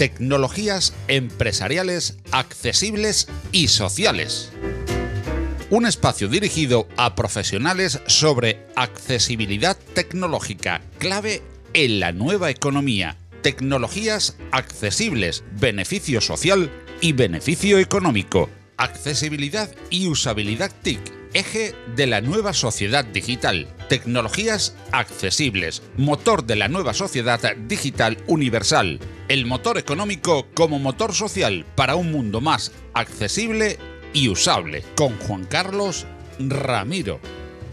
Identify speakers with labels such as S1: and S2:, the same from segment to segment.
S1: tecnologías empresariales accesibles y sociales. Un espacio dirigido a profesionales sobre accesibilidad tecnológica, clave en la nueva economía, tecnologías accesibles, beneficio social y beneficio económico, accesibilidad y usabilidad TIC eje de la nueva sociedad digital, tecnologías accesibles, motor de la nueva sociedad digital universal, el motor económico como motor social para un mundo más accesible y usable, con Juan Carlos Ramiro.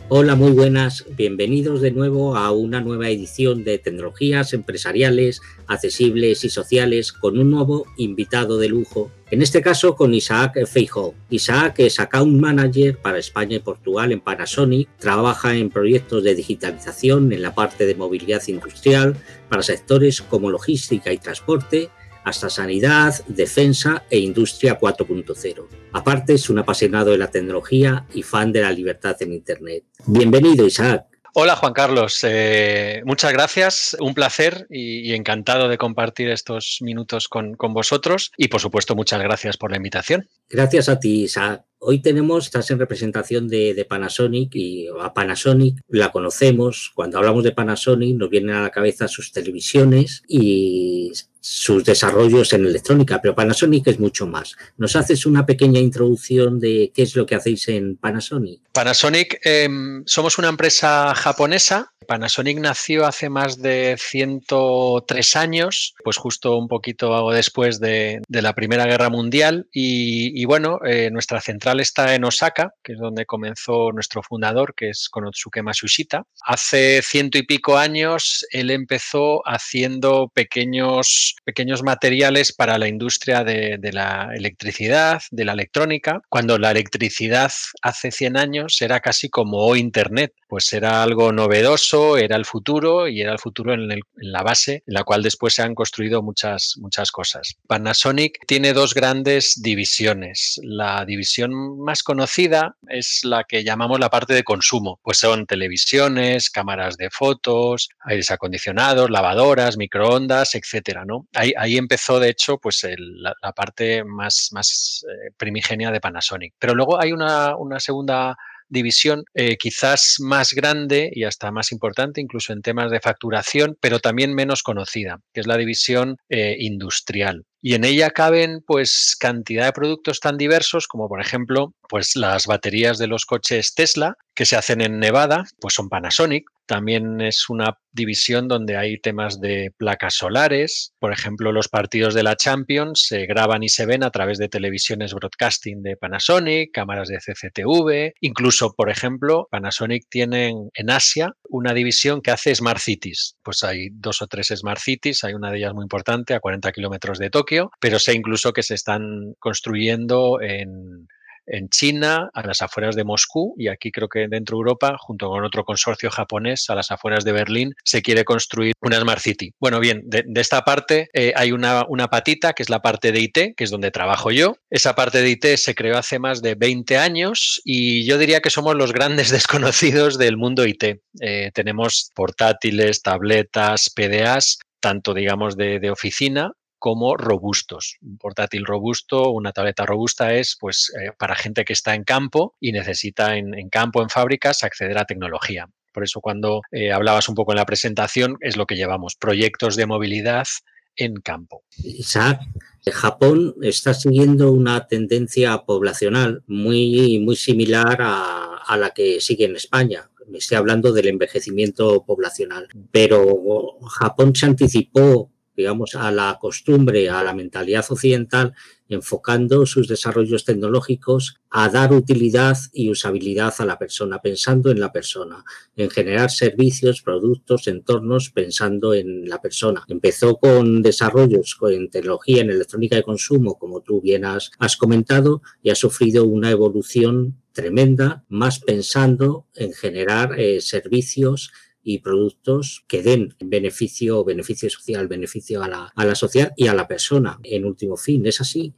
S2: Hola, muy buenas. Bienvenidos de nuevo a una nueva edición de Tecnologías Empresariales, Accesibles y Sociales con un nuevo invitado de lujo. En este caso con Isaac Feijóo. Isaac es Account Manager para España y Portugal en Panasonic. Trabaja en proyectos de digitalización en la parte de movilidad industrial para sectores como logística y transporte hasta sanidad, defensa e industria 4.0. Aparte, es un apasionado de la tecnología y fan de la libertad en Internet. Bienvenido, Isaac.
S3: Hola Juan Carlos, eh, muchas gracias, un placer y, encantado de compartir estos minutos con, vosotros y por supuesto muchas gracias por la invitación.
S2: Gracias a ti, Isaac. Hoy tenemos, estás en representación de, Panasonic y a Panasonic la conocemos. Cuando hablamos de Panasonic nos vienen a la cabeza sus televisiones y sus desarrollos en electrónica, pero Panasonic es mucho más. ¿Nos haces una pequeña introducción de qué es lo que hacéis en Panasonic?
S3: Panasonic, em, somos una empresa japonesa Panasonic nació hace más de 103 años, pues justo un poquito después de, la Primera Guerra Mundial. Y, bueno, eh, nuestra central está en Osaka, que es donde comenzó nuestro fundador, que es Konosuke Masushita. Hace ciento y pico años él empezó haciendo pequeños, pequeños materiales para la industria de, la electricidad, de la electrónica, cuando la electricidad hace 100 años era casi como Internet, pues era algo novedoso era el futuro y era el futuro en, la base en la cual después se han construido muchas, muchas cosas. Panasonic tiene dos grandes divisiones. La división más conocida es la que llamamos la parte de consumo, pues son televisiones, cámaras de fotos, aires acondicionados, lavadoras, microondas, etcétera. ¿no? Ahí, empezó, de hecho, pues la, parte más, más eh, primigenia de Panasonic. Pero luego hay una, una segunda división eh, quizás más grande y hasta más importante, incluso en temas de facturación, pero también menos conocida, que es la división eh, industrial. Y en ella caben pues cantidad de productos tan diversos como por ejemplo pues las baterías de los coches Tesla que se hacen en Nevada, pues son Panasonic. También es una división donde hay temas de placas solares. Por ejemplo, los partidos de la Champions se graban y se ven a través de televisiones broadcasting de Panasonic, cámaras de CCTV. Incluso, por ejemplo, Panasonic tiene en Asia una división que hace Smart Cities. Pues hay dos o tres Smart Cities, hay una de ellas muy importante a 40 kilómetros de Tokio, pero sé incluso que se están construyendo en en China, a las afueras de Moscú, y aquí creo que dentro de Europa, junto con otro consorcio japonés, a las afueras de Berlín, se quiere construir una Smart City. Bueno, bien, de, esta parte eh, hay una, una, patita, que es la parte de IT, que es donde trabajo yo. Esa parte de IT se creó hace más de 20 años y yo diría que somos los grandes desconocidos del mundo IT. Eh, tenemos portátiles, tabletas, PDAs, tanto digamos de, de, oficina como robustos. Un portátil robusto, una tableta robusta es pues eh, para gente que está en campo y necesita en, campo, en fábricas, acceder a tecnología. Por eso cuando eh, hablabas un poco en la presentación es lo que llevamos, proyectos de movilidad en campo.
S2: Isaac, Japón está siguiendo una tendencia poblacional muy, muy similar a, la que sigue en España me estoy hablando del envejecimiento poblacional, pero Japón se anticipó digamos, a la costumbre, a la mentalidad occidental, enfocando sus desarrollos tecnológicos a dar utilidad y usabilidad a la persona, pensando en la persona, en generar servicios, productos, entornos, pensando en la persona. Empezó con desarrollos con tecnología en electrónica de consumo, como tú bien has, comentado, y ha sufrido una evolución tremenda, más pensando en generar eh, servicios y productos que den beneficio, beneficio social, beneficio a la, a la sociedad y a la persona en último fin. ¿Es así?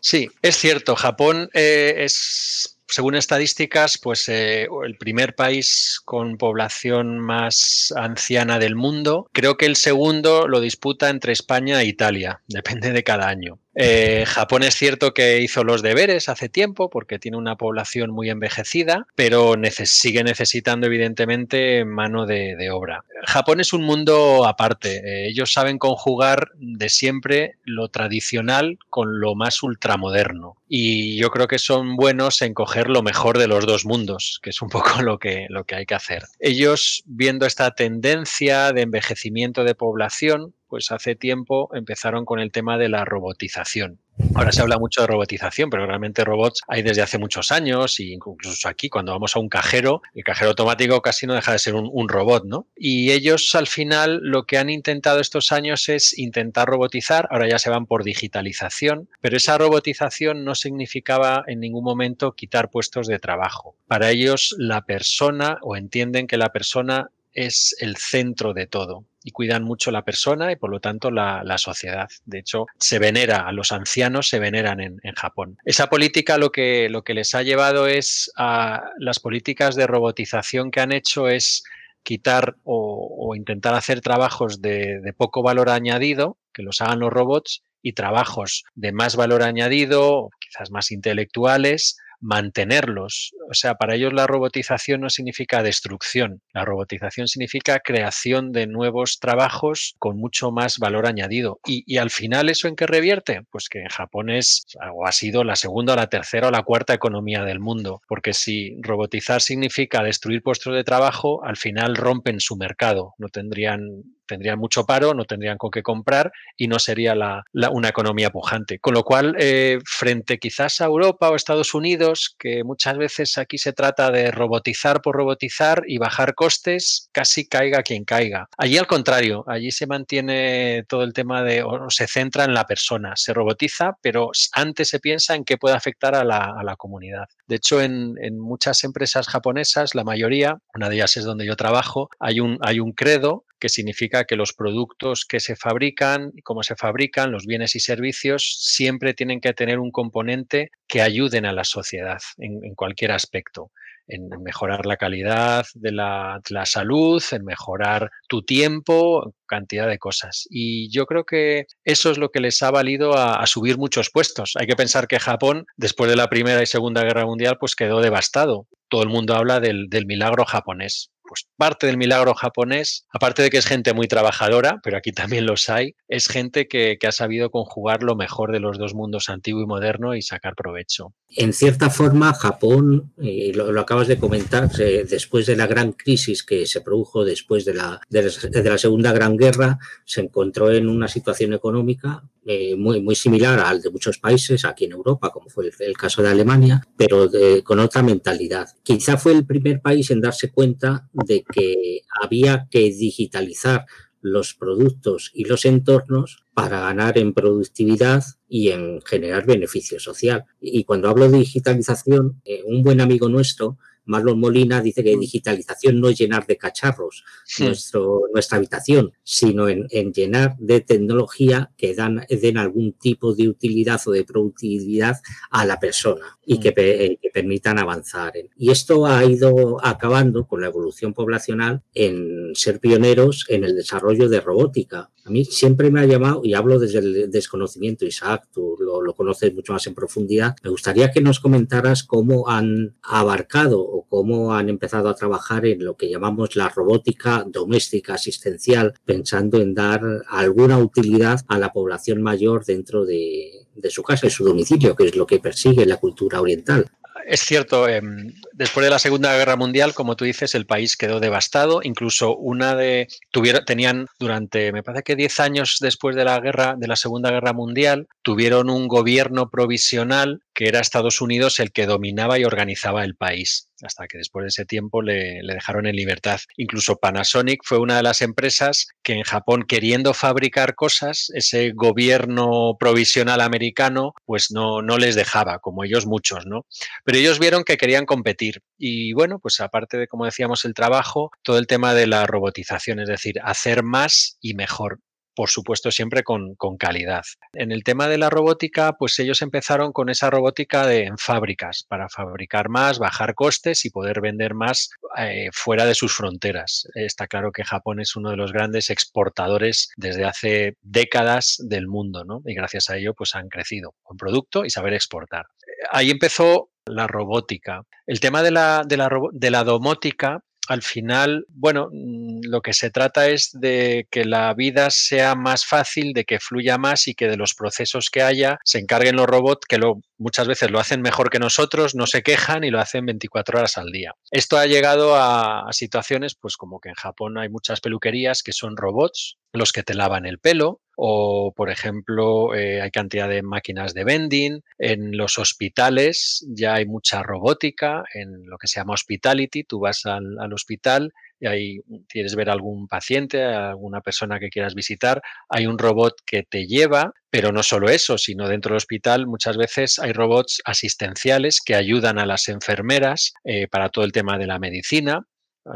S3: Sí, es cierto. Japón eh, es según estadísticas, pues eh, el primer país con población más anciana del mundo. Creo que el segundo lo disputa entre España e Italia, depende de cada año. Eh, Japón es cierto que hizo los deberes hace tiempo porque tiene una población muy envejecida, pero sigue necesitando evidentemente mano de, obra. Japón es un mundo aparte. Eh, ellos saben conjugar de siempre lo tradicional con lo más ultramoderno. Y yo creo que son buenos en coger lo mejor de los dos mundos, que es un poco lo que, lo que hay que hacer. Ellos, viendo esta tendencia de envejecimiento de población, pues hace tiempo empezaron con el tema de la robotización. Ahora se habla mucho de robotización, pero realmente robots hay desde hace muchos años, y incluso aquí cuando vamos a un cajero, el cajero automático casi no deja de ser un, robot, ¿no? Y ellos al final lo que han intentado estos años es intentar robotizar, ahora ya se van por digitalización, pero esa robotización no significaba en ningún momento quitar puestos de trabajo. Para ellos la persona, o entienden que la persona es el centro de todo y cuidan mucho la persona y por lo tanto la, sociedad. De hecho, se venera a los ancianos, se veneran en, Japón. Esa política lo que, lo que les ha llevado es a las políticas de robotización que han hecho es quitar o, intentar hacer trabajos de poco valor añadido, que los hagan los robots, y trabajos de más valor añadido, quizás más intelectuales, mantenerlos. O sea, para ellos la robotización no significa destrucción, la robotización significa creación de nuevos trabajos con mucho más valor añadido. Y, al final, ¿eso en qué revierte? Pues que en Japón es o ha sido la segunda, la tercera o la cuarta economía del mundo, porque si robotizar significa destruir puestos de trabajo, al final rompen su mercado, no tendrían tendrían mucho paro, no tendrían con qué comprar y no sería la, una economía pujante. Con lo cual, eh, frente quizás a Europa o Estados Unidos, que muchas veces aquí se trata de robotizar por robotizar y bajar costes, casi caiga quien caiga. Allí al contrario, allí se mantiene todo el tema de, o se centra en la persona, se robotiza, pero antes se piensa en qué puede afectar a la, comunidad. De hecho, en, en, muchas empresas japonesas, la mayoría, una de ellas es donde yo trabajo, hay un, hay un credo que significa que los productos que se fabrican cómo se fabrican, los bienes y servicios, siempre tienen que tener un componente que ayuden a la sociedad en, cualquier aspecto en mejorar la calidad de la, salud, en mejorar tu tiempo, cantidad de cosas. Y yo creo que eso es lo que les ha valido a, subir muchos puestos. Hay que pensar que Japón, después de la Primera y Segunda Guerra Mundial, pues quedó devastado. Todo el mundo habla del milagro japonés pues parte del milagro japonés, aparte de que es gente muy trabajadora, pero aquí también los hay, es gente que, ha sabido conjugar lo mejor de los dos mundos antiguo y moderno y sacar provecho.
S2: En cierta forma, Japón, eh, lo, acabas de comentar, después de la gran crisis que se produjo después de la, de la Segunda Gran Guerra, se encontró en una situación económica eh, muy, muy similar al de muchos países aquí en Europa, como fue el, caso de Alemania, pero con otra mentalidad. Quizá fue el primer país en darse cuenta de que había que digitalizar los productos y los entornos para ganar en productividad y en generar beneficio social. Y cuando hablo de digitalización, eh, un buen amigo nuestro Marlon Molina dice que digitalización no es llenar de cacharros nuestro, nuestra habitación, sino en, llenar de tecnología que dan, den algún tipo de utilidad o de productividad a la persona y que, eh, que permitan avanzar. Y esto ha ido acabando con la evolución poblacional en ser pioneros en el desarrollo de robótica. A mí siempre me ha llamado, y hablo desde el desconocimiento, Isaac, tú lo, conoces mucho más en profundidad, me gustaría que nos comentaras cómo han abarcado o cómo han empezado a trabajar en lo que llamamos la robótica doméstica asistencial, pensando en dar alguna utilidad a la población mayor dentro de, de su casa y su domicilio, que es lo que persigue la cultura oriental.
S3: Es cierto, em, después de la Segunda Guerra Mundial, como tú dices, el país quedó devastado. Incluso una de tuvieron, tenían durante, me parece que 10 años después de la guerra, de la Segunda Guerra Mundial, tuvieron un gobierno provisional que era Estados Unidos el que dominaba y organizaba el país, hasta que después de ese tiempo le, dejaron en libertad. Incluso Panasonic fue una de las empresas que en Japón, queriendo fabricar cosas, ese gobierno provisional americano, pues no, no les dejaba, como ellos muchos, ¿no? Pero ellos vieron que querían competir. Y bueno, pues aparte de, como decíamos, el trabajo, todo el tema de la robotización, es decir, hacer más y mejor. Por supuesto siempre con, calidad. En el tema de la robótica, pues ellos empezaron con esa robótica de, en fábricas para fabricar más, bajar costes y poder vender más eh, fuera de sus fronteras. Está claro que Japón es uno de los grandes exportadores desde hace décadas del mundo, ¿no? Y gracias a ello, pues han crecido con producto y saber exportar. Ahí empezó la robótica. El tema de la, de la, de la domótica al final, bueno, mm, lo que se trata es de que la vida sea más fácil, de que fluya más y que de los procesos que haya se encarguen los robots que lo, muchas veces lo hacen mejor que nosotros, no se quejan y lo hacen 24 horas al día. Esto ha llegado a, a situaciones, pues como que en Japón hay muchas peluquerías que son robots, los que te lavan el pelo, o, por ejemplo, eh, hay cantidad de máquinas de vending. En los hospitales ya hay mucha robótica, en lo que se llama hospitality. Tú vas al, al hospital y ahí quieres ver algún paciente, alguna persona que quieras visitar, hay un robot que te lleva, pero no solo eso, sino dentro del hospital muchas veces hay robots asistenciales que ayudan a las enfermeras eh, para todo el tema de la medicina.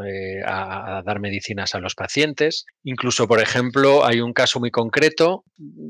S3: Eh, a, dar medicinas a los pacientes. Incluso, por ejemplo, hay un caso muy concreto,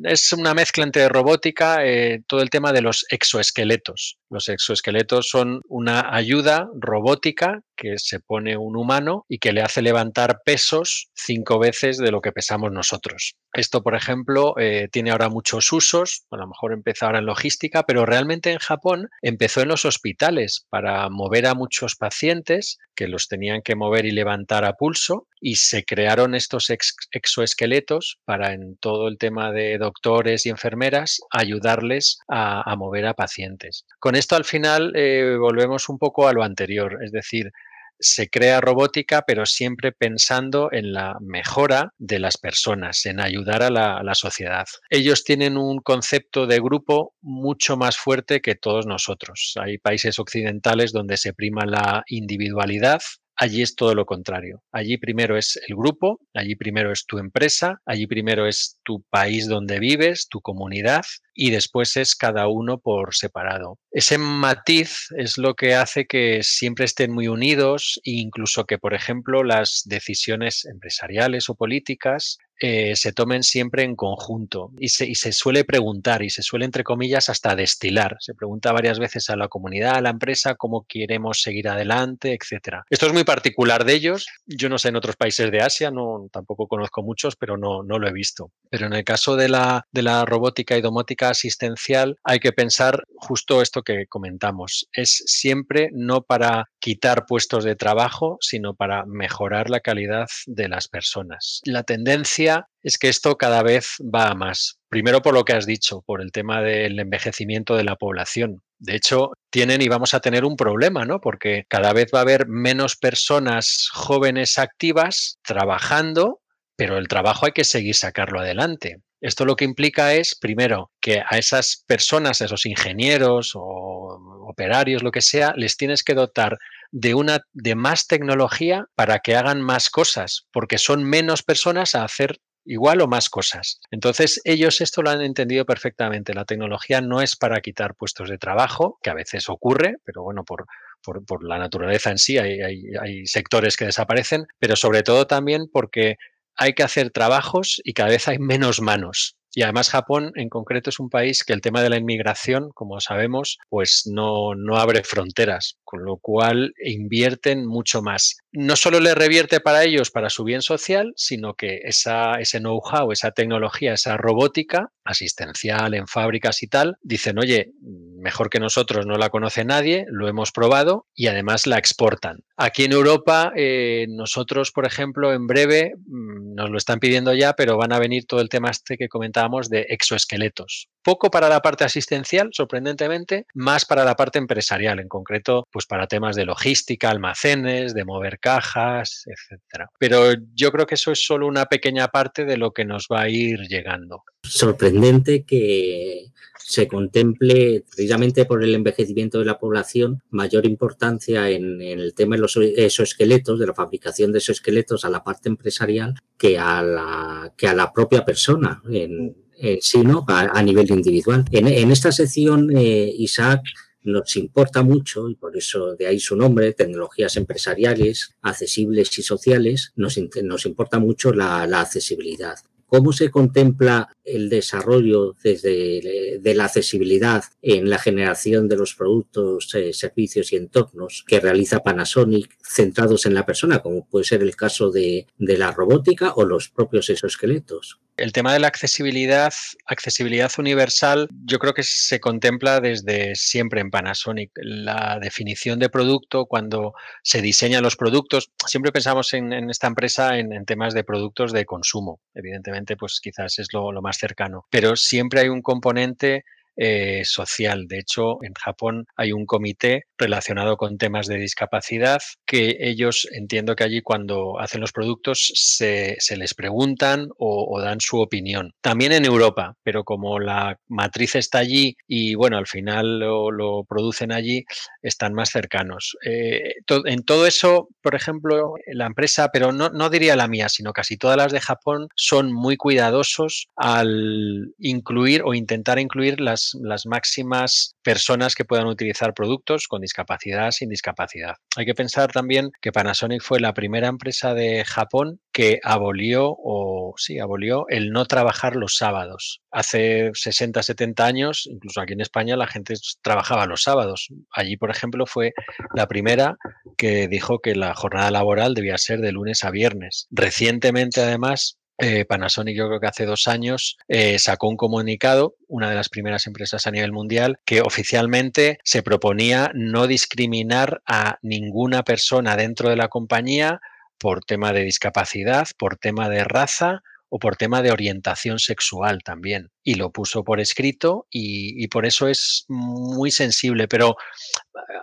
S3: es una mezcla entre robótica, eh, todo el tema de los exoesqueletos. Los exoesqueletos son una ayuda robótica que se pone un humano y que le hace levantar pesos cinco veces de lo que pesamos nosotros. Esto, por ejemplo, eh, tiene ahora muchos usos, a lo mejor empezó ahora en logística, pero realmente en Japón empezó en los hospitales para mover a muchos pacientes que los tenían que mover y levantar a pulso y se crearon estos exoesqueletos para en todo el tema de doctores y enfermeras ayudarles a, mover a pacientes. Con esto al final eh, volvemos un poco a lo anterior, es decir, se crea robótica, pero siempre pensando en la mejora de las personas, en ayudar a la, sociedad. Ellos tienen un concepto de grupo mucho más fuerte que todos nosotros. Hay países occidentales donde se prima la individualidad, Allí es todo lo contrario. Allí primero es el grupo, allí primero es tu empresa, allí primero es tu país donde vives, tu comunidad y después es cada uno por separado. Ese matiz es lo que hace que siempre estén muy unidos e incluso que, por ejemplo, las decisiones empresariales o políticas eh, se tomen siempre en conjunto y se, y se, suele preguntar y se suele, entre comillas, hasta destilar. Se pregunta varias veces a la comunidad, a la empresa, cómo queremos seguir adelante, etcétera. Esto es muy particular de ellos. Yo no sé en otros países de Asia, no, tampoco conozco muchos, pero no, no lo he visto. Pero en el caso de la, de la robótica y domótica asistencial, hay que pensar justo esto que comentamos. Es siempre no para quitar puestos de trabajo, sino para mejorar la calidad de las personas. La tendencia es que esto cada vez va a más. Primero por lo que has dicho, por el tema del envejecimiento de la población. De hecho, tienen y vamos a tener un problema, ¿no? Porque cada vez va a haber menos personas jóvenes activas trabajando, pero el trabajo hay que seguir sacarlo adelante. Esto lo que implica es, primero, que a esas personas, a esos ingenieros o operarios, lo que sea, les tienes que dotar de, una, de más tecnología para que hagan más cosas, porque son menos personas a hacer igual o más cosas. Entonces, ellos esto lo han entendido perfectamente. La tecnología no es para quitar puestos de trabajo, que a veces ocurre, pero bueno, por, por, por la naturaleza en sí hay, hay, hay sectores que desaparecen, pero sobre todo también porque hay que hacer trabajos y cada vez hay menos manos. Y además Japón en concreto es un país que el tema de la inmigración, como sabemos, pues no, no abre fronteras, con lo cual invierten mucho más. No solo le revierte para ellos, para su bien social, sino que esa, ese know-how, esa tecnología, esa robótica asistencial en fábricas y tal, dicen, oye, mejor que nosotros no la conoce nadie, lo hemos probado y además la exportan. Aquí en Europa, eh, nosotros, por ejemplo, en breve, mm, nos lo están pidiendo ya, pero van a venir todo el tema este que comentábamos de exoesqueletos. Poco para la parte asistencial, sorprendentemente, más para la parte empresarial, en concreto, pues para temas de logística, almacenes, de mover cajas, etcétera. Pero yo creo que eso es solo una pequeña parte de lo que nos va a ir llegando.
S2: Sorprendente que se contemple, precisamente por el envejecimiento de la población, mayor importancia en, el tema de los exoesqueletos, de la fabricación de exoesqueletos a la parte empresarial que a la, que a la propia persona en, en sí, ¿no? A, a nivel individual. En, esta sección, eh, Isaac, nos importa mucho, y por eso de ahí su nombre, tecnologías empresariales, accesibles y sociales, nos, nos importa mucho la, la accesibilidad ¿Cómo se contempla el desarrollo desde de la accesibilidad en la generación de los productos, eh, servicios y entornos que realiza Panasonic centrados en la persona, como puede ser el caso de, de la robótica o los propios exoesqueletos?
S3: El tema de la accesibilidad, accesibilidad universal, yo creo que se contempla desde siempre en Panasonic. La definición de producto, cuando se diseñan los productos, siempre pensamos en, esta empresa en, temas de productos de consumo. Evidentemente, pues quizás es lo, más cercano. Pero siempre hay un componente eh, social. De hecho, en Japón hay un comité relacionado con temas de discapacidad que ellos entiendo que allí cuando hacen los productos se, les preguntan o, dan su opinión. También en Europa, pero como la matriz está allí y bueno, al final lo, producen allí, están más cercanos. Eh, en todo eso, por ejemplo, la empresa, pero no, no diría la mía, sino casi todas las de Japón, son muy cuidadosos al incluir o intentar incluir las las, máximas personas que puedan utilizar productos con discapacidad, sin discapacidad. Hay que pensar también que Panasonic fue la primera empresa de Japón que abolió o sí, abolió el no trabajar los sábados. Hace 60, 70 años, incluso aquí en España, la gente trabajaba los sábados. Allí, por ejemplo, fue la primera que dijo que la jornada laboral debía ser de lunes a viernes. Recientemente, además, eh, Panasonic yo creo que hace dos años eh, sacó un comunicado, una de las primeras empresas a nivel mundial, que oficialmente se proponía no discriminar a ninguna persona dentro de la compañía por tema de discapacidad, por tema de raza o por tema de orientación sexual también. Y lo puso por escrito y, por eso es muy sensible. Pero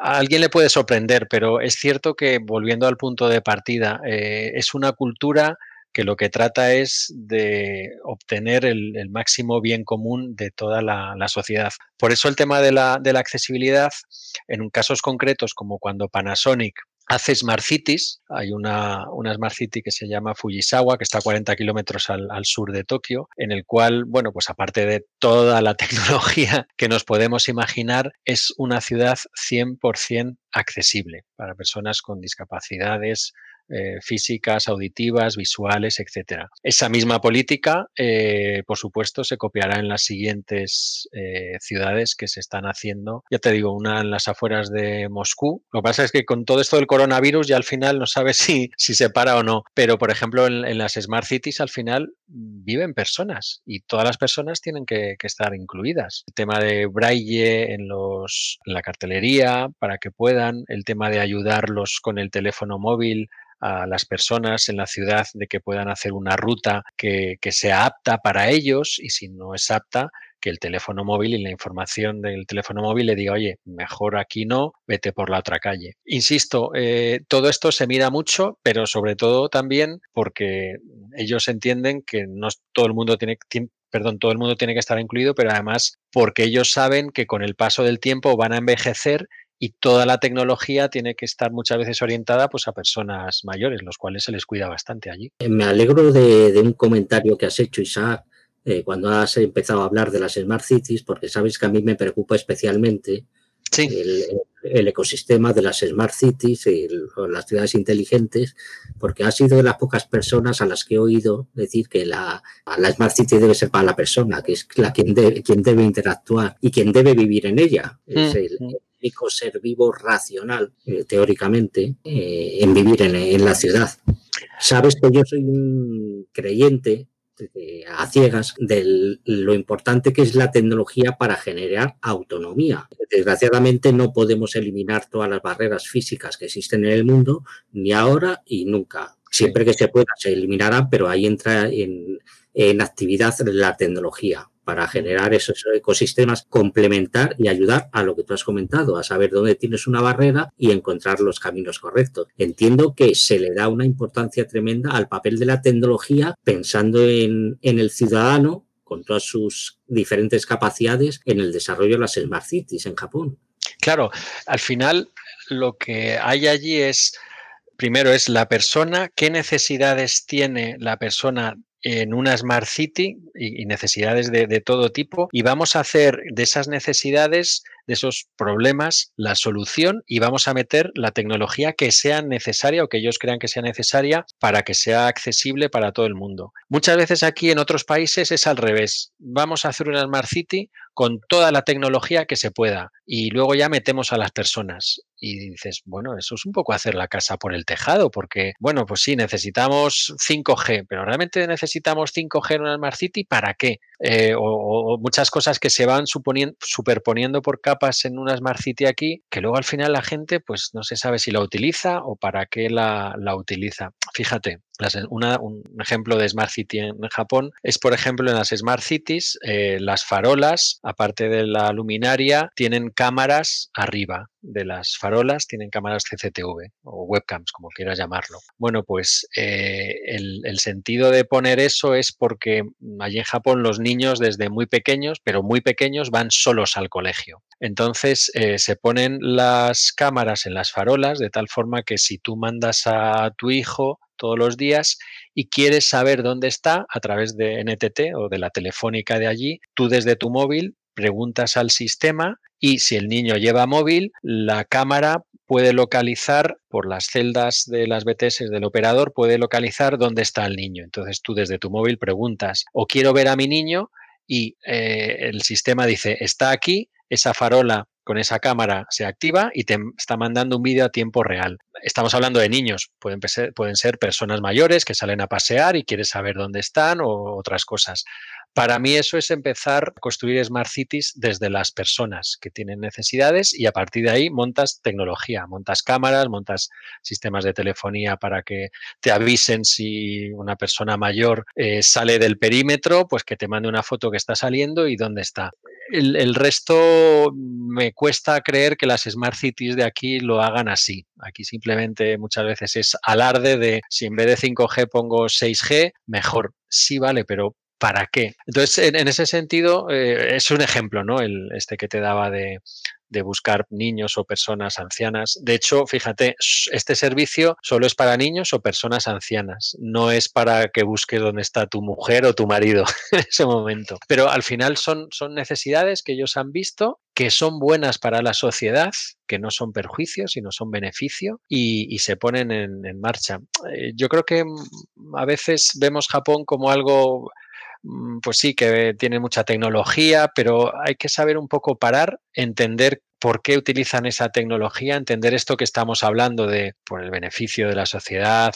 S3: a alguien le puede sorprender, pero es cierto que volviendo al punto de partida, eh, es una cultura que lo que trata es de obtener el, máximo bien común de toda la, sociedad. Por eso el tema de la, accesibilidad, en casos concretos como cuando Panasonic hace Smart Cities. Hay una, una, Smart City que se llama Fujisawa, que está a 40 kilómetros al, al, sur de Tokio, en el cual, bueno, pues aparte de toda la tecnología que nos podemos imaginar, es una ciudad 100% accesible para personas con discapacidades eh, físicas, auditivas, visuales, etcétera. Esa misma política, eh, por supuesto, se copiará en las siguientes eh, ciudades que se están haciendo. Ya te digo, una en las afueras de Moscú. Lo que pasa es que con todo esto del coronavirus ya al final no sabes si, si se para o no. Pero, por ejemplo, en, las Smart Cities al final viven personas y todas las personas tienen que, estar incluidas. El tema de braille en, los, en la cartelería para que puedan, el tema de ayudarlos con el teléfono móvil a las personas en la ciudad de que puedan hacer una ruta que, sea apta para ellos y si no es apta, que el teléfono móvil y la información del teléfono móvil le diga, oye, mejor aquí no, vete por la otra calle. Insisto, eh, todo esto se mira mucho, pero sobre todo también porque ellos entienden que no todo el mundo tiene, perdón, todo el mundo tiene que estar incluido, pero además porque ellos saben que con el paso del tiempo van a envejecer y toda la tecnología tiene que estar muchas veces orientada pues, a personas mayores, los cuales se les cuida bastante allí.
S2: Eh, me alegro de, un comentario que has hecho, Isaac, eh, cuando has empezado a hablar de las Smart Cities, porque sabes que a mí me preocupa especialmente el, ecosistema de las Smart Cities y las ciudades inteligentes, porque ha sido de las pocas personas a las que he oído decir que la, la Smart City debe ser para la persona, que es la quien, quien debe interactuar y quien debe vivir en ella. Es mm, el, mm ser vivo racional, eh, teóricamente, eh, en vivir en, la ciudad. Sabes que yo soy un creyente a ciegas de lo importante que es la tecnología para generar autonomía. Desgraciadamente no podemos eliminar todas las barreras físicas que existen en el mundo, ni ahora y nunca. Siempre que se pueda se eliminarán, pero ahí entra en, en actividad la tecnología para generar esos ecosistemas, complementar y ayudar a lo que tú has comentado, a saber dónde tienes una barrera y encontrar los caminos correctos. Entiendo que se le da una importancia tremenda al papel de la tecnología pensando en, el ciudadano con todas sus diferentes capacidades en el desarrollo de las Smart Cities en Japón.
S3: Claro, al final lo que hay allí es primero es la persona, qué necesidades tiene la persona en una Smart City y, necesidades de, todo tipo. Y vamos a hacer de esas necesidades de esos problemas la solución y vamos a meter la tecnología que sea necesaria o que ellos crean que sea necesaria para que sea accesible para todo el mundo. Muchas veces aquí en otros países es al revés. Vamos a hacer una Smart City con toda la tecnología que se pueda y luego ya metemos a las personas y dices, bueno, eso es un poco hacer la casa por el tejado, porque, bueno, pues sí, necesitamos 5G, pero realmente necesitamos 5G en una Smart City, ¿para qué? Eh, o, muchas cosas que se van suponiendo, superponiendo por capas en una Smart City aquí, que luego al final la gente, pues no se sabe si la utiliza o para qué la, la utiliza. Fíjate, un ejemplo de Smart City en Japón es, por ejemplo, en las Smart Cities, eh, las farolas, aparte de la luminaria, tienen cámaras arriba de las farolas, tienen cámaras CCTV o webcams, como quieras llamarlo. Bueno, pues eh, el, sentido de poner eso es porque allí en Japón los niños desde muy pequeños, pero muy pequeños, van solos al colegio. Entonces eh, se ponen las cámaras en las farolas de tal forma que si tú mandas a tu hijo todos los días y quieres saber dónde está a través de NTT o de la telefónica de allí, tú desde tu móvil preguntas al sistema y si el niño lleva móvil, la cámara puede localizar por las celdas de las BTS del operador, puede localizar dónde está el niño. Entonces tú desde tu móvil preguntas o quiero ver a mi niño y eh, el sistema dice está aquí, esa farola con esa cámara se activa y te está mandando un vídeo a tiempo real. Estamos hablando de niños, pueden ser, personas mayores que salen a pasear y quieres saber dónde están o otras cosas. Para mí eso es empezar a construir smart cities desde las personas que tienen necesidades y a partir de ahí montas tecnología, montas cámaras, montas sistemas de telefonía para que te avisen si una persona mayor eh, sale del perímetro, pues que te mande una foto que está saliendo y dónde está. El, resto me cuesta creer que las smart cities de aquí lo hagan así. Aquí simplemente muchas veces es alarde de si en vez de 5G pongo 6G, mejor. Sí, vale, pero ¿para qué? Entonces, en, ese sentido, eh, es un ejemplo, ¿no? El, este que te daba de, buscar niños o personas ancianas. De hecho, fíjate, este servicio solo es para niños o personas ancianas, no es para que busques dónde está tu mujer o tu marido en ese momento. Pero al final son, necesidades que ellos han visto, que son buenas para la sociedad, que no son perjuicios, sino son beneficio, y, se ponen en marcha. Eh, yo creo que mm, a veces vemos Japón como algo pues sí, que tiene mucha tecnología, pero hay que saber un poco parar, entender por qué utilizan esa tecnología, entender esto que estamos hablando de por el beneficio de la sociedad,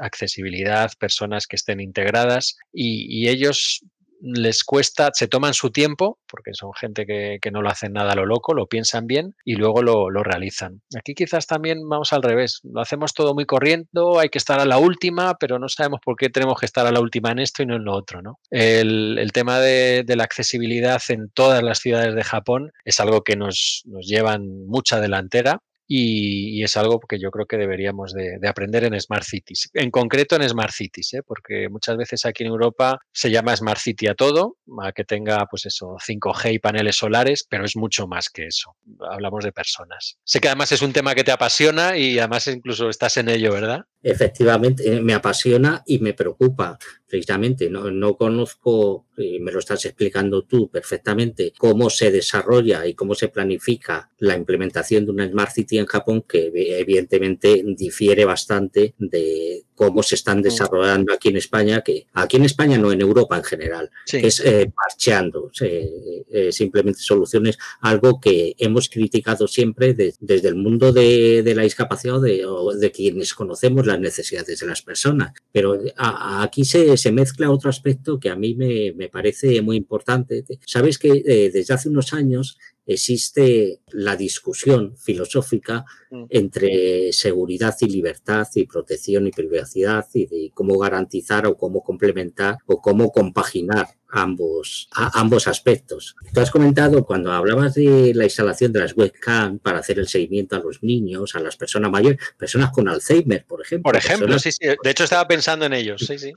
S3: accesibilidad, personas que estén integradas y, y ellos les cuesta, se toman su tiempo, porque son gente que, no lo hacen nada a lo loco, lo piensan bien y luego lo, realizan. Aquí quizás también vamos al revés, lo hacemos todo muy corriendo, hay que estar a la última, pero no sabemos por qué tenemos que estar a la última en esto y no en lo otro. ¿no? El, tema de, la accesibilidad en todas las ciudades de Japón es algo que nos, nos llevan mucha delantera y, es algo que yo creo que deberíamos de, aprender en Smart Cities, en concreto en Smart Cities, ¿eh? porque muchas veces aquí en Europa se llama Smart City a todo, a que tenga pues eso, 5G y paneles solares, pero es mucho más que eso. Hablamos de personas. Sé que además es un tema que te apasiona y además incluso estás en ello, ¿verdad?
S2: Efectivamente, eh, me apasiona y me preocupa precisamente. No, no conozco, me lo estás explicando tú perfectamente, cómo se desarrolla y cómo se planifica la implementación de una Smart City en Japón, que evidentemente difiere bastante de cómo se están desarrollando aquí en España, que aquí en España no en Europa en general, es eh, parcheando eh, simplemente soluciones, algo que hemos criticado siempre desde el mundo de, la discapacidad de, de quienes conocemos las necesidades de las personas. Pero aquí se, se mezcla otro aspecto que a mí me, me parece muy importante. Sabes que eh, desde hace unos años existe la discusión filosófica mm. entre seguridad y libertad y protección y privacidad y de cómo garantizar o cómo complementar o cómo compaginar ambos, ambos aspectos. Tú has comentado cuando hablabas de la instalación de las webcam para hacer el seguimiento a los niños, a las personas mayores, personas con Alzheimer, por ejemplo.
S3: Por ejemplo, sí, sí. De hecho, estaba pensando en ellos, sí, sí.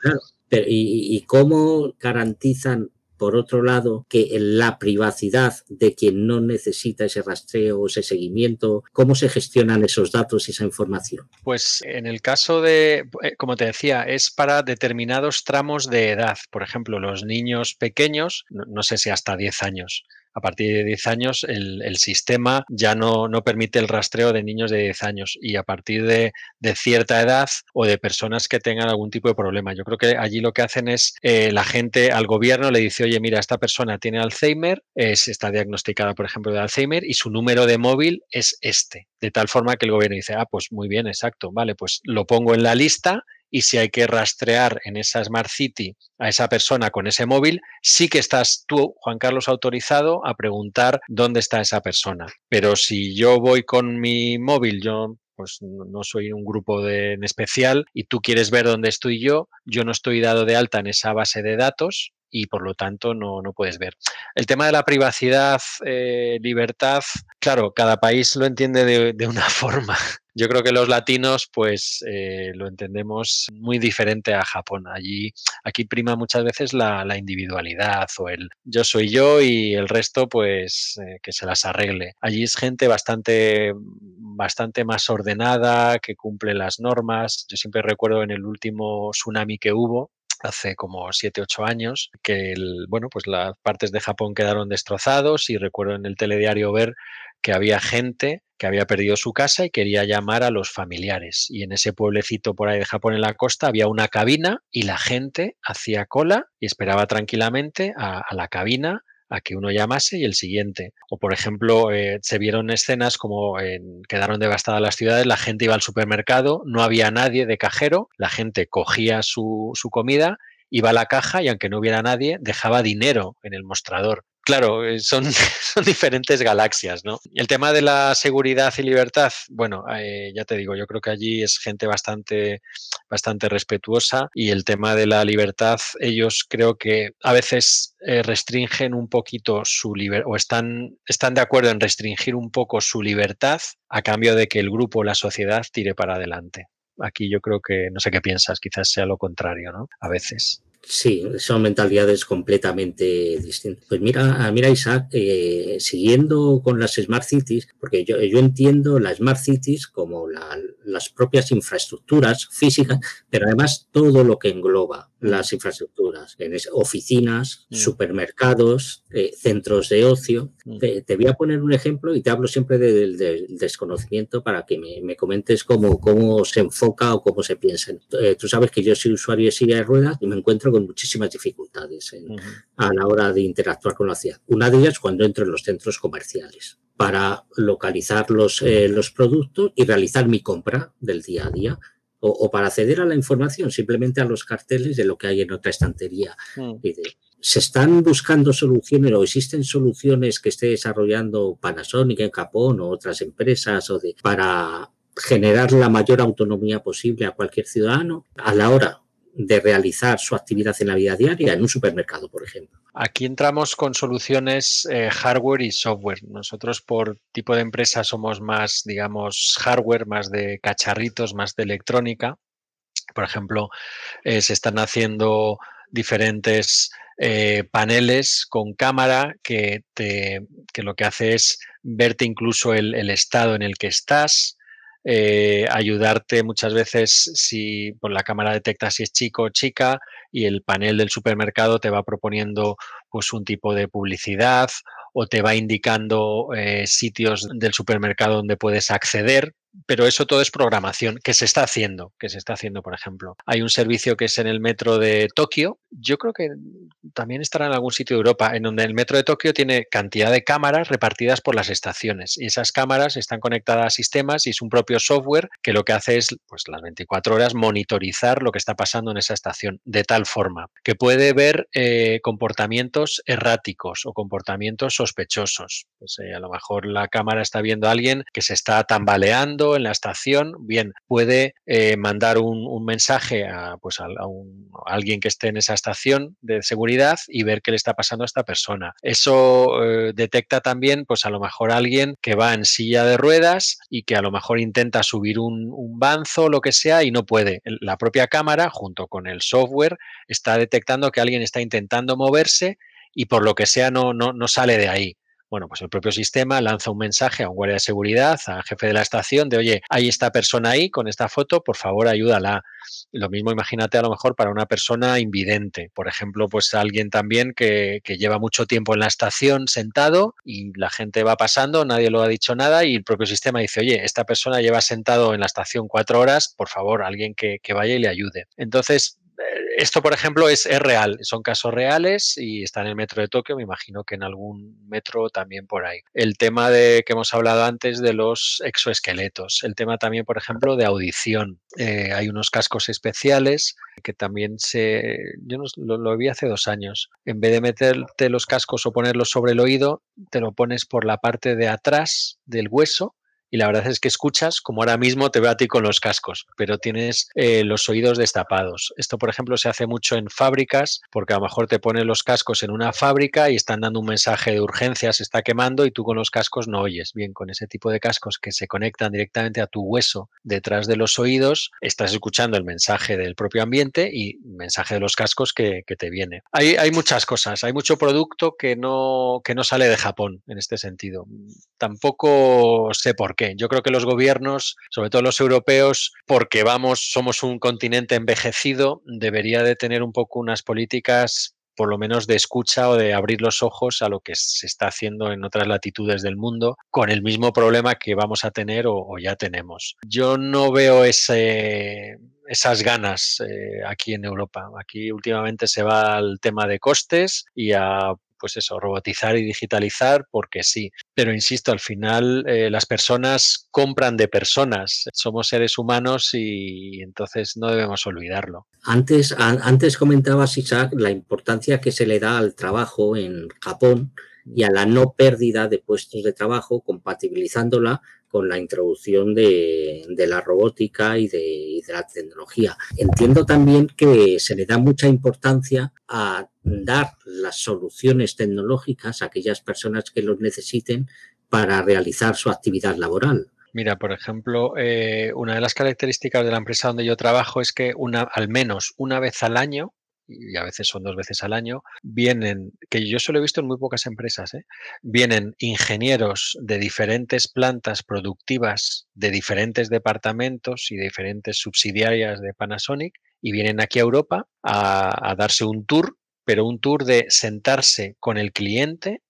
S2: y, y cómo garantizan por otro lado, que la privacidad de quien no necesita ese rastreo, ese seguimiento, ¿cómo se gestionan esos datos y esa información?
S3: Pues en el caso de, eh, como te decía, es para determinados tramos de edad. Por ejemplo, los niños pequeños, no, sé si hasta 10 años, a partir de 10 años el, sistema ya no, no, permite el rastreo de niños de 10 años y a partir de, cierta edad o de personas que tengan algún tipo de problema. Yo creo que allí lo que hacen es eh, la gente al gobierno le dice, oye, mira, esta persona tiene Alzheimer, es, está diagnosticada, por ejemplo, de Alzheimer y su número de móvil es este. De tal forma que el gobierno dice, ah, pues muy bien, exacto, vale, pues lo pongo en la lista y si hay que rastrear en esa Smart City a esa persona con ese móvil, sí que estás tú, Juan Carlos, autorizado a preguntar dónde está esa persona. Pero si yo voy con mi móvil, yo pues no soy un grupo de, en especial y tú quieres ver dónde estoy yo, yo no estoy dado de alta en esa base de datos y por lo tanto no, no puedes ver. El tema de la privacidad, eh, libertad, claro, cada país lo entiende de, de una forma. Yo creo que los latinos, pues, eh, lo entendemos muy diferente a Japón. Allí, aquí prima muchas veces la, individualidad o el yo soy yo y el resto, pues, eh, que se las arregle. Allí es gente bastante, bastante más ordenada, que cumple las normas. Yo siempre recuerdo en el último tsunami que hubo, hace como 7, 8 años, que el, bueno, pues las partes de Japón quedaron destrozados y recuerdo en el telediario ver que había gente que había perdido su casa y quería llamar a los familiares. Y en ese pueblecito por ahí de Japón en la costa había una cabina y la gente hacía cola y esperaba tranquilamente a, la cabina a que uno llamase y el siguiente. O, por ejemplo, eh, se vieron escenas como quedaron devastadas las ciudades, la gente iba al supermercado, no había nadie de cajero, la gente cogía su, su comida, iba a la caja y aunque no hubiera nadie, dejaba dinero en el mostrador. Claro, eh, son, diferentes galaxias, ¿no? El tema de la seguridad y libertad, bueno, eh, ya te digo, yo creo que allí es gente bastante, bastante respetuosa y el tema de la libertad, ellos creo que a veces eh, restringen un poquito su libertad o están, están de acuerdo en restringir un poco su libertad a cambio de que el grupo o la sociedad tire para adelante. Aquí yo creo que, no sé qué piensas, quizás sea lo contrario, ¿no? A veces.
S2: Sí, son mentalidades completamente distintas. Pues mira, mira Isaac, eh, siguiendo con las Smart Cities, porque yo, yo entiendo las Smart Cities como las propias infraestructuras físicas, pero además todo lo que engloba las infraestructuras, en oficinas, mm. supermercados, eh, centros de ocio. Mm. Te, voy a poner un ejemplo y te hablo siempre del, desconocimiento para que me, comentes cómo, cómo se enfoca o cómo se piensa. Eh, tú sabes que yo soy usuario de silla de ruedas y me encuentro con muchísimas dificultades a la hora de interactuar con la ciudad. Una de ellas cuando entro en los centros comerciales para localizar los, eh, los productos y realizar mi compra del día a día o, para acceder a la información, simplemente a los carteles de lo que hay en otra estantería. Mm. ¿Se están buscando soluciones o existen soluciones que esté desarrollando Panasonic en Japón o otras empresas o de, para generar la mayor autonomía posible a cualquier ciudadano a la hora de realizar su actividad en la vida diaria en un supermercado, por ejemplo.
S3: Aquí entramos con soluciones eh, hardware y software. Nosotros por tipo de empresa somos más, digamos, hardware, más de cacharritos, más de electrónica. Por ejemplo, eh, se están haciendo diferentes eh, paneles con cámara que, te, que, lo que hace es verte incluso el, el estado en el que estás, eh, ayudarte muchas veces si por la cámara detecta si es chico o chica y el panel del supermercado te va proponiendo pues un tipo de publicidad o te va indicando eh, sitios del supermercado donde puedes acceder pero eso todo es programación que se está haciendo, que se está haciendo, por ejemplo. Hay un servicio que es en el metro de Tokio, yo creo que también estará en algún sitio de Europa, en donde el metro de Tokio tiene cantidad de cámaras repartidas por las estaciones y esas cámaras están conectadas a sistemas y es un propio software que lo que hace es, pues las 24 horas, monitorizar lo que está pasando en esa estación de tal forma que puede ver eh, comportamientos erráticos o comportamientos sospechosos. Pues, eh, a lo mejor la cámara está viendo a alguien que se está tambaleando en la estación, bien, puede eh, mandar un, mensaje a, pues a, alguien que esté en esa estación de seguridad y ver qué le está pasando a esta persona. Eso eh, detecta también, pues a lo mejor alguien que va en silla de ruedas y que a lo mejor intenta subir un, un banzo o lo que sea y no puede. La propia cámara, junto con el software, está detectando que alguien está intentando moverse y por lo que sea no, no, no sale de ahí Bueno, pues el propio sistema lanza un mensaje a un guardia de seguridad, al jefe de la estación, de oye, hay esta persona ahí con esta foto, por favor ayúdala. Lo mismo imagínate a lo mejor para una persona invidente, por ejemplo, pues alguien también que, que lleva mucho tiempo en la estación sentado y la gente va pasando, nadie lo ha dicho nada y el propio sistema dice, oye, esta persona lleva sentado en la estación cuatro horas, por favor, alguien que, que vaya y le ayude. Entonces, esto, por ejemplo, es, real, son casos reales y está en el metro de Tokio, me imagino que en algún metro también por ahí. El tema de que hemos hablado antes de los exoesqueletos, el tema también, por ejemplo, de audición. Eh, hay unos cascos especiales que también se, yo lo, lo vi hace dos años. En vez de meterte los cascos o ponerlos sobre el oído, te lo pones por la parte de atrás del hueso y la verdad es que escuchas como ahora mismo te veo a ti con los cascos, pero tienes eh, los oídos destapados. Esto, por ejemplo, se hace mucho en fábricas porque a lo mejor te ponen los cascos en una fábrica y están dando un mensaje de urgencia, se está quemando y tú con los cascos no oyes. Bien, con ese tipo de cascos que se conectan directamente a tu hueso detrás de los oídos, estás escuchando el mensaje del propio ambiente y mensaje de los cascos que, te viene. Hay, hay muchas cosas, hay mucho producto que no, que no sale de Japón en este sentido. Tampoco sé por yo creo que los gobiernos, sobre todo los europeos, porque vamos, somos un continente envejecido, debería de tener un poco unas políticas por lo menos de escucha o de abrir los ojos a lo que se está haciendo en otras latitudes del mundo con el mismo problema que vamos a tener o, ya tenemos. Yo no veo esas ganas eh, aquí en Europa. Aquí últimamente se va al tema de costes y a pues eso, robotizar y digitalizar porque sí. Pero insisto, al final eh, las personas compran de personas. Somos seres humanos y entonces no debemos olvidarlo.
S2: Antes, antes comentabas, Isaac, la importancia que se le da al trabajo en Japón y a la no pérdida de puestos de trabajo, compatibilizándola con la introducción de, la robótica y de, la tecnología. Entiendo también que se le da mucha importancia a dar las soluciones tecnológicas a aquellas personas que los necesiten para realizar su actividad laboral.
S3: Mira, por ejemplo, eh, una de las características de la empresa donde yo trabajo es que una, al menos una vez al año y a veces son dos veces al año, vienen, que yo solo he visto en muy pocas empresas, ¿eh? vienen ingenieros de diferentes plantas productivas, de diferentes departamentos y de diferentes subsidiarias de Panasonic, y vienen aquí a Europa a, a darse un tour, pero un tour de sentarse con el cliente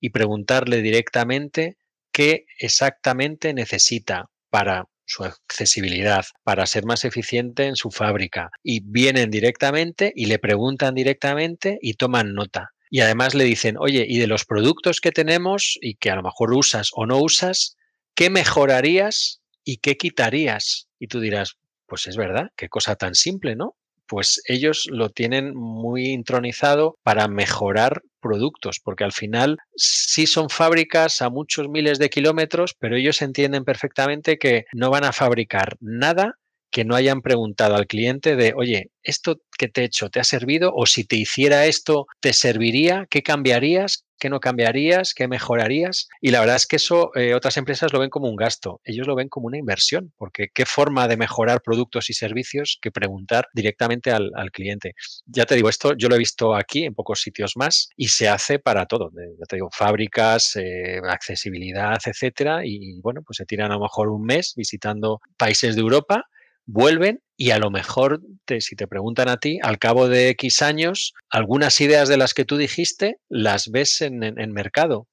S3: y preguntarle directamente qué exactamente necesita para su accesibilidad, para ser más eficiente en su fábrica. Y vienen directamente y le preguntan directamente y toman nota. Y además le dicen, oye, y de los productos que tenemos y que a lo mejor usas o no usas, ¿qué mejorarías y qué quitarías? Y tú dirás, pues es verdad, qué cosa tan simple, ¿no? Pues ellos lo tienen muy intronizado para mejorar productos, porque al final sí son fábricas a muchos miles de kilómetros, pero ellos entienden perfectamente que no van a fabricar nada que no hayan preguntado al cliente de, oye, ¿esto que te he hecho te ha servido? O si te hiciera esto, ¿te serviría? ¿Qué cambiarías? ¿Qué no cambiarías? ¿Qué mejorarías? Y la verdad es que eso eh, otras empresas lo ven como un gasto, ellos lo ven como una inversión, porque qué forma de mejorar productos y servicios que preguntar directamente al, cliente. Ya te digo, esto yo lo he visto aquí en pocos sitios más y se hace para todo. Ya te digo, fábricas, eh, accesibilidad, etcétera. Y bueno, pues se tiran a lo mejor un mes visitando países de Europa vuelven y a lo mejor, te, si te preguntan a ti, al cabo de X años, algunas ideas de las que tú dijiste las ves en, en mercado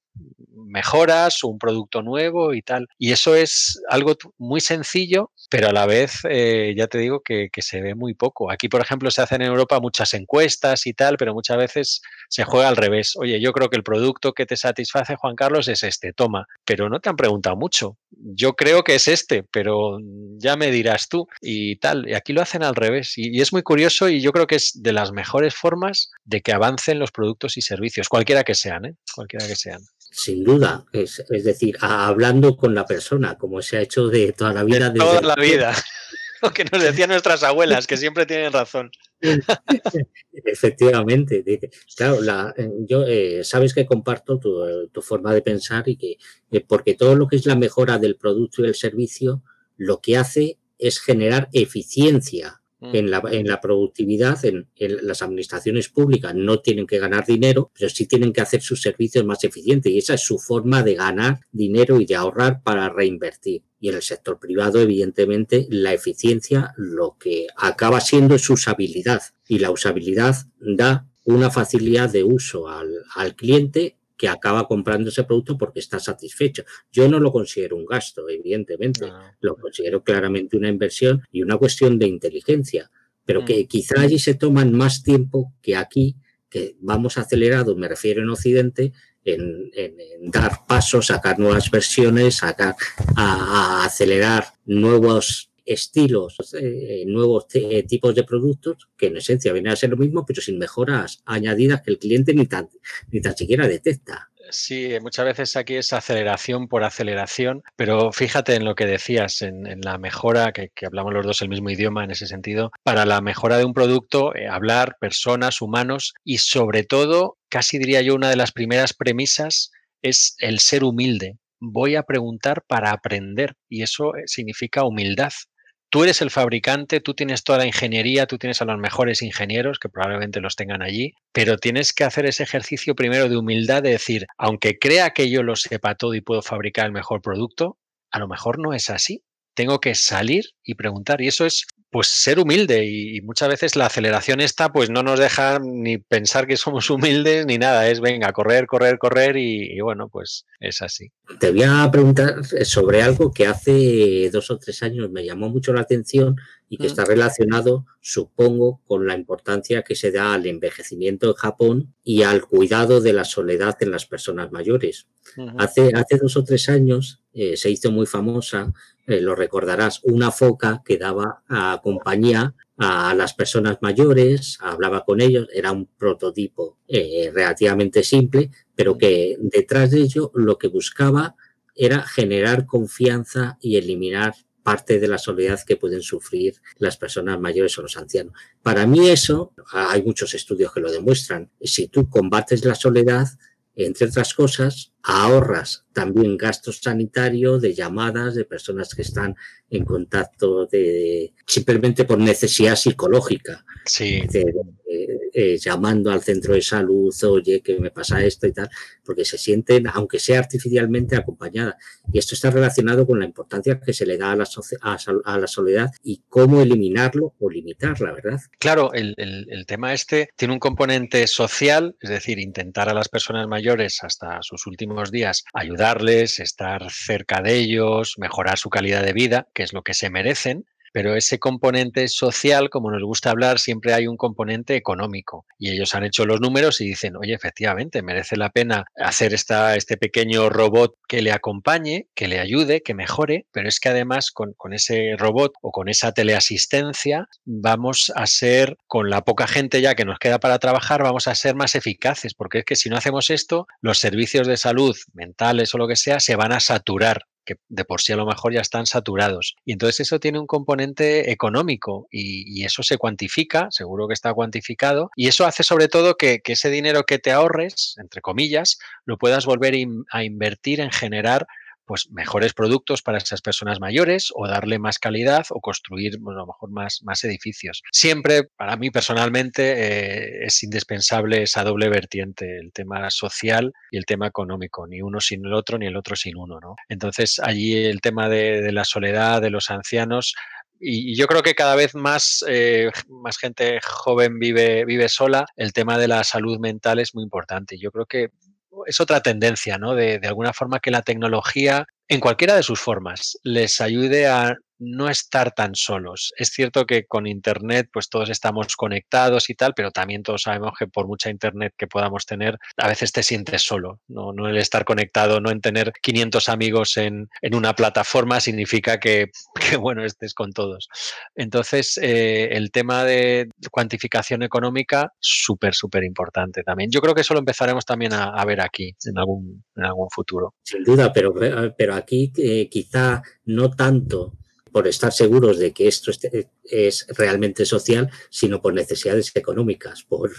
S3: mejoras, un producto nuevo y tal. Y eso es algo muy sencillo, pero a la vez eh, ya te digo que, se ve muy poco. Aquí, por ejemplo, se hacen en Europa muchas encuestas y tal, pero muchas veces se juega al revés. Oye, yo creo que el producto que te satisface, Juan Carlos, es este, toma, pero no te han preguntado mucho. Yo creo que es este, pero ya me dirás tú y tal. Y aquí lo hacen al revés. Y, y es muy curioso y yo creo que es de las mejores formas de que avancen los productos y servicios, cualquiera que sean, ¿eh? cualquiera que sean.
S2: Sin duda, es, decir, hablando con la persona, como se ha hecho de toda la vida.
S3: De toda la vida. Lo que nos decían nuestras abuelas, que siempre tienen razón.
S2: Efectivamente. Claro, eh, yo eh, sabes que comparto tu, forma de pensar y que eh, porque todo lo que es la mejora del producto y el servicio, lo que hace es generar eficiencia. En la, en la, productividad, en, las administraciones públicas no tienen que ganar dinero, pero sí tienen que hacer sus servicios más eficientes y esa es su forma de ganar dinero y de ahorrar para reinvertir. Y en el sector privado, evidentemente, la eficiencia lo que acaba siendo es usabilidad y la usabilidad da una facilidad de uso al, al cliente que acaba comprando ese producto porque está satisfecho. Yo no lo considero un gasto, evidentemente, lo considero claramente una inversión y una cuestión de inteligencia, pero que mm. quizá allí se toman más tiempo que aquí, que vamos acelerado, me refiero en Occidente, en, dar pasos, sacar nuevas versiones, sacar a acelerar nuevos estilos, eh, nuevos tipos de productos que en esencia vienen a ser lo mismo, pero sin mejoras añadidas que el cliente ni tan, ni tan siquiera detecta.
S3: Sí, muchas veces aquí es aceleración por aceleración, pero fíjate en lo que decías, en, la mejora, que, hablamos los dos el mismo idioma en ese sentido, para la mejora de un producto, eh, hablar personas, humanos y sobre todo, casi diría yo, una de las primeras premisas es el ser humilde. Voy a preguntar para aprender y eso eh, significa humildad tú eres el fabricante, tú tienes toda la ingeniería, tú tienes a los mejores ingenieros, que probablemente los tengan allí, pero tienes que hacer ese ejercicio primero de humildad de decir, aunque crea que yo lo sepa todo y puedo fabricar el mejor producto, a lo mejor no es así. Tengo que salir y preguntar. Y eso es pues ser humilde y, muchas veces la aceleración esta pues no nos deja ni pensar que somos humildes ni nada, es venga, correr, correr, correr y, bueno, pues es así.
S2: Te voy a preguntar sobre algo que hace dos o tres años me llamó mucho la atención y que mm. está relacionado, supongo, con la importancia que se da al envejecimiento en Japón y al cuidado de la soledad en las personas mayores. hace, hace dos o tres años eh, se hizo muy famosa eh, lo recordarás, una foca que daba a compañía a las personas mayores, hablaba con ellos, era un prototipo eh, relativamente simple, pero que detrás de ello lo que buscaba era generar confianza y eliminar parte de la soledad que pueden sufrir las personas mayores o los ancianos. Para mí eso, hay muchos estudios que lo demuestran, si tú combates la soledad, entre otras cosas, ahorras también gastos sanitarios de llamadas de personas que están en contacto de, simplemente por necesidad psicológica.
S3: Sí.
S2: Eh, llamando al centro de salud, oye, que me pasa esto y tal, porque se sienten, aunque sea artificialmente, acompañada. Y esto está relacionado con la importancia que se le da a la, a, la soledad y cómo eliminarlo o limitarla, ¿verdad?
S3: Claro, el, el tema este tiene un componente social, es decir, intentar a las personas mayores hasta sus últimos días ayudarles, estar cerca de ellos, mejorar su calidad de vida, que es lo que se merecen, pero ese componente social, como nos gusta hablar, siempre hay un componente económico. Y ellos han hecho los números y dicen, oye, efectivamente, merece la pena hacer esta, este pequeño robot que le acompañe, que le ayude, que mejore, pero es que además con, con ese robot o con esa teleasistencia vamos a ser, con la poca gente ya que nos queda para trabajar, vamos a ser más eficaces, porque es que si no hacemos esto, los servicios de salud mentales o lo que sea se van a saturar que de por sí a lo mejor ya están saturados. Y entonces eso tiene un componente económico y, eso se cuantifica, seguro que está cuantificado, y eso hace sobre todo que, ese dinero que te ahorres, entre comillas, lo puedas volver a invertir en generar pues mejores productos para esas personas mayores o darle más calidad o construir a lo mejor más, más edificios. Siempre, para mí personalmente, eh, es indispensable esa doble vertiente, el tema social y el tema económico, ni uno sin el otro, ni el otro sin uno. ¿no? Entonces, allí el tema de, la soledad, de los ancianos, y, yo creo que cada vez más, eh, más gente joven vive, vive sola. El tema de la salud mental es muy importante. Yo creo que es otra tendencia, ¿no? De, de alguna forma que la tecnología, en cualquiera de sus formas, les ayude a no estar tan solos. Es cierto que con Internet pues todos estamos conectados y tal, pero también todos sabemos que por mucha Internet que podamos tener, a veces te sientes solo. No, no el estar conectado, no en tener 500 amigos en, en una plataforma significa que, bueno, estés con todos. Entonces, eh, el tema de cuantificación económica, súper, súper importante también. Yo creo que eso lo empezaremos también a, ver aquí en algún, en algún futuro.
S2: Sin duda, pero, pero aquí eh, quizá no tanto por estar seguros de que esto es realmente social, sino por necesidades económicas, por,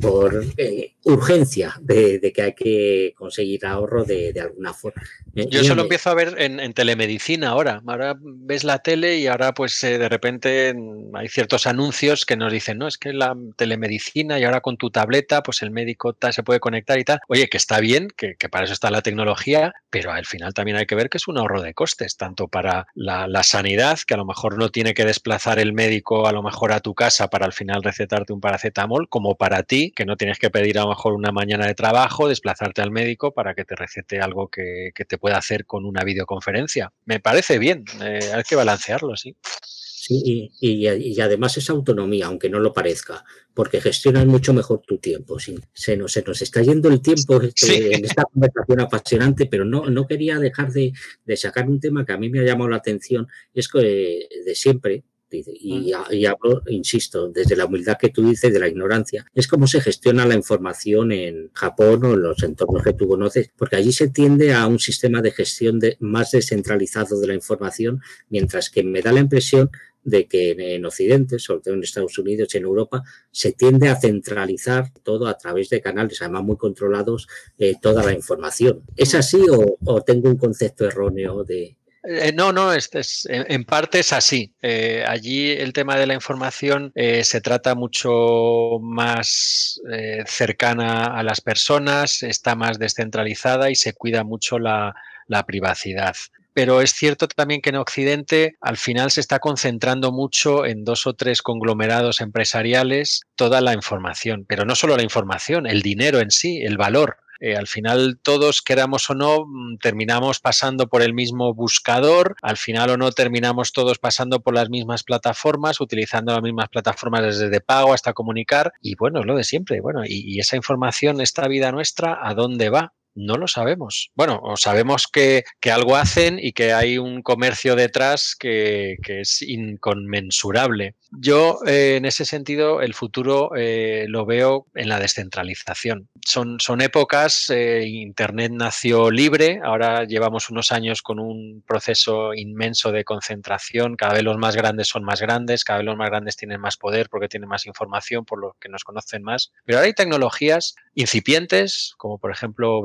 S2: por eh, urgencia de, que hay que conseguir ahorro de, alguna forma,
S3: Yo solo empiezo a ver en, telemedicina ahora. Ahora ves la tele y ahora pues eh, de repente hay ciertos anuncios que nos dicen, no, es que la telemedicina y ahora con tu tableta pues el médico se puede conectar y tal. Oye, que está bien, que, para eso está la tecnología, pero al final también hay que ver que es un ahorro de costes, tanto para la, la sanidad, que a lo mejor no tiene que desplazar el médico a lo mejor a tu casa para al final recetarte un paracetamol, como para ti, que no tienes que pedir a lo mejor una mañana de trabajo, desplazarte al médico para que te recete algo que, te pueda hacer con una videoconferencia. Me parece bien, eh, hay que balancearlo, sí.
S2: Sí, y, además es autonomía, aunque no lo parezca, porque gestionas mucho mejor tu tiempo. Sí, se, nos, se nos está yendo el tiempo este, en esta conversación apasionante, pero no, no quería dejar de, sacar un tema que a mí me ha llamado la atención, es que eh, de siempre, y, y, hablo, insisto, desde la humildad que tú dices, de la ignorancia, es cómo se gestiona la información en Japón o en los entornos que tú conoces, porque allí se tiende a un sistema de gestión de, más descentralizado de la información, mientras que me da la impresión de que en, Occidente, sobre todo en Estados Unidos y en Europa, se tiende a centralizar todo a través de canales, además muy controlados, eh, toda la información. ¿Es así o tengo un concepto erróneo de,
S3: eh, no, no, este es, en, parte es así. Eh, allí el tema de la información eh, se trata mucho más cercana a las personas, está más descentralizada y se cuida mucho la, privacidad. Pero es cierto también que en Occidente al final se está concentrando mucho en dos o tres conglomerados empresariales toda la información, pero no solo la información, el dinero en sí, el valor. Eh, al final todos, queramos o no, mm, terminamos pasando por el mismo buscador, al final o no terminamos todos pasando por las mismas plataformas, utilizando las mismas plataformas desde de pago hasta comunicar y bueno, es lo de siempre. Bueno, y, y esa información, esta vida nuestra, ¿a dónde va? No lo sabemos. Bueno, sabemos que, algo hacen y que hay un comercio detrás que, es inconmensurable. Yo, eh, en ese sentido, el futuro eh, lo veo en la descentralización. Son, son épocas, eh, Internet nació libre, ahora llevamos unos años con un proceso inmenso de concentración, cada vez los más grandes son más grandes, cada vez los más grandes tienen más poder porque tienen más información, por lo que nos conocen más. Pero ahora hay tecnologías incipientes, como por ejemplo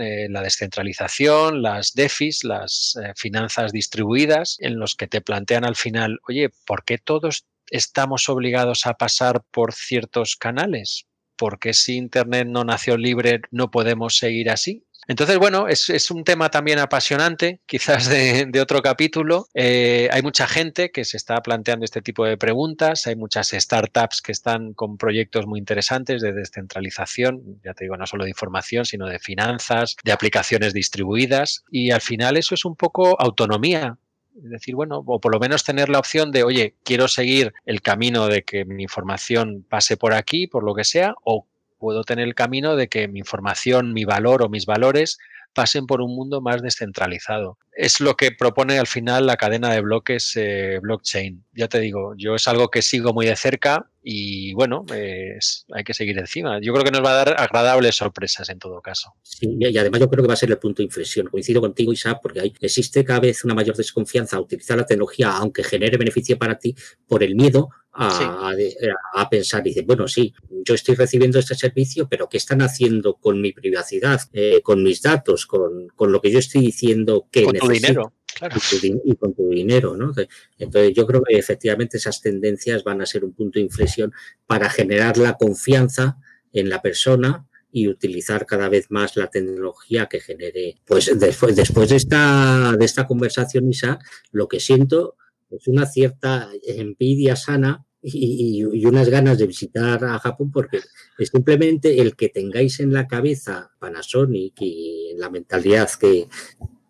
S3: eh, la descentralización, las DeFis, las eh, finanzas distribuidas, en los que te plantean al final, oye, ¿por qué todos estamos obligados a pasar por ciertos canales? ¿Por qué si Internet no nació libre no podemos seguir así? Entonces, bueno, es, un tema también apasionante, quizás de, otro capítulo. Eh, hay mucha gente que se está planteando este tipo de preguntas, hay muchas startups que están con proyectos muy interesantes de descentralización, ya te digo, no solo de información, sino de finanzas, de aplicaciones distribuidas. Y al final eso es un poco autonomía, es decir, bueno, o por lo menos tener la opción de, oye, quiero seguir el camino de que mi información pase por aquí, por lo que sea, o puedo tener el camino de que mi información, mi valor o mis valores pasen por un mundo más descentralizado. Es lo que propone al final la cadena de bloques eh, blockchain. Ya te digo, yo es algo que sigo muy de cerca y bueno, hay que seguir encima. Yo creo que nos va a dar agradables sorpresas en todo caso.
S2: Sí, y además yo creo que va a ser el punto de inflexión. Coincido contigo, Isaac, porque hay, existe cada vez una mayor desconfianza a utilizar la tecnología, aunque genere beneficio para ti, por el miedo a, pensar, dice, bueno, sí, yo estoy recibiendo este servicio, pero ¿qué están haciendo con mi privacidad, eh, con mis datos, con, lo que yo estoy diciendo que
S3: con? Tu dinero.
S2: Claro. Y, con tu dinero, ¿no? Entonces, yo creo que efectivamente esas tendencias van a ser un punto de inflexión para generar la confianza en la persona y utilizar cada vez más la tecnología que genere. Pues después, después de esta, de esta conversación, Isa, lo que siento es una cierta envidia sana y, unas ganas de visitar a Japón porque es simplemente el que tengáis en la cabeza Panasonic y la mentalidad que,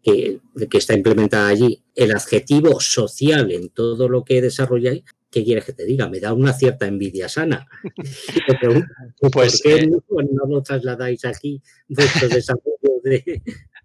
S2: que, está implementada allí, el adjetivo social en todo lo que desarrolláis, ¿qué quieres que te diga? Me da una cierta envidia sana. pues, ¿Por qué eh, no, lo trasladáis aquí vuestro desarrollo de,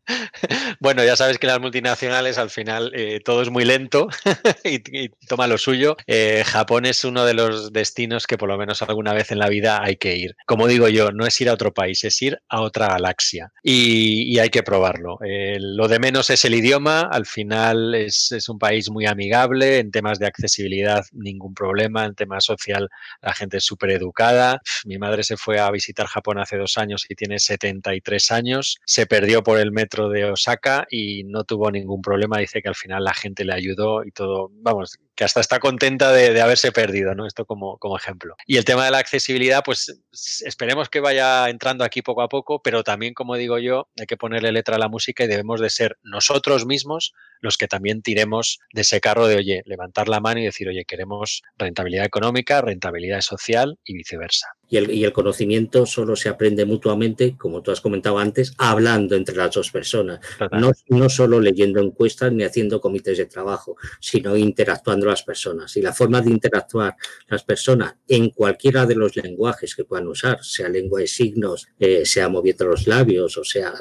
S3: Bueno, ya sabes que las multinacionales al final eh, todo es muy lento y, toma lo suyo. Eh, Japón es uno de los destinos que por lo menos alguna vez en la vida hay que ir. Como digo yo, no es ir a otro país, es ir a otra galaxia y, hay que probarlo. Eh, lo de menos es el idioma, al final es, es, un país muy amigable, en temas de accesibilidad ningún problema, en temas social la gente es súper educada. Mi madre se fue a visitar Japón hace dos años y tiene 73 años, se perdió por el metro de lo saca y no tuvo ningún problema. Dice que al final la gente le ayudó y todo, vamos, que hasta está contenta de, haberse perdido, ¿no? Esto como, como, ejemplo. Y el tema de la accesibilidad, pues esperemos que vaya entrando aquí poco a poco, pero también, como digo yo, hay que ponerle letra a la música y debemos de ser nosotros mismos los que también tiremos de ese carro de, oye, levantar la mano y decir, oye, queremos rentabilidad económica, rentabilidad social y viceversa.
S2: Y el, y el conocimiento solo se aprende mutuamente, como tú has comentado antes, hablando entre las dos personas. No, no solo leyendo encuestas ni haciendo comités de trabajo, sino interactuando las personas. Y la forma de interactuar las personas en cualquiera de los lenguajes que puedan usar, sea lengua de signos, eh, sea moviendo los labios o sea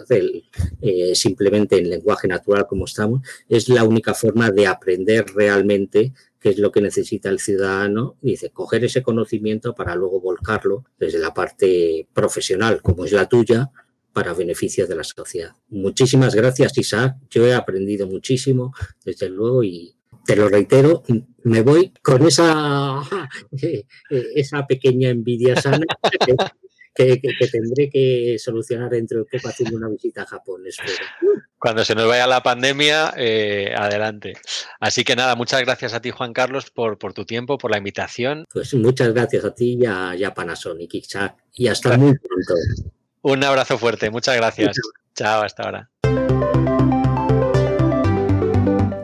S2: eh, simplemente en lenguaje natural como estamos, es la única forma de aprender realmente qué es lo que necesita el ciudadano, dice, coger ese conocimiento para luego volcarlo desde la parte profesional, como es la tuya, para beneficio de la sociedad. Muchísimas gracias, Isaac. Yo he aprendido muchísimo, desde luego, y te lo reitero, me voy con esa, esa pequeña envidia sana que, tendré que solucionar dentro de poco haciendo una visita a Japón,
S3: Cuando se nos vaya la pandemia, eh, adelante. Así que nada, muchas gracias a ti, Juan Carlos, por, por tu tiempo, por la invitación.
S2: Pues muchas gracias a ti y a, Panasonic, y hasta muy pronto.
S3: Un abrazo fuerte, muchas gracias. Chao, hasta ahora.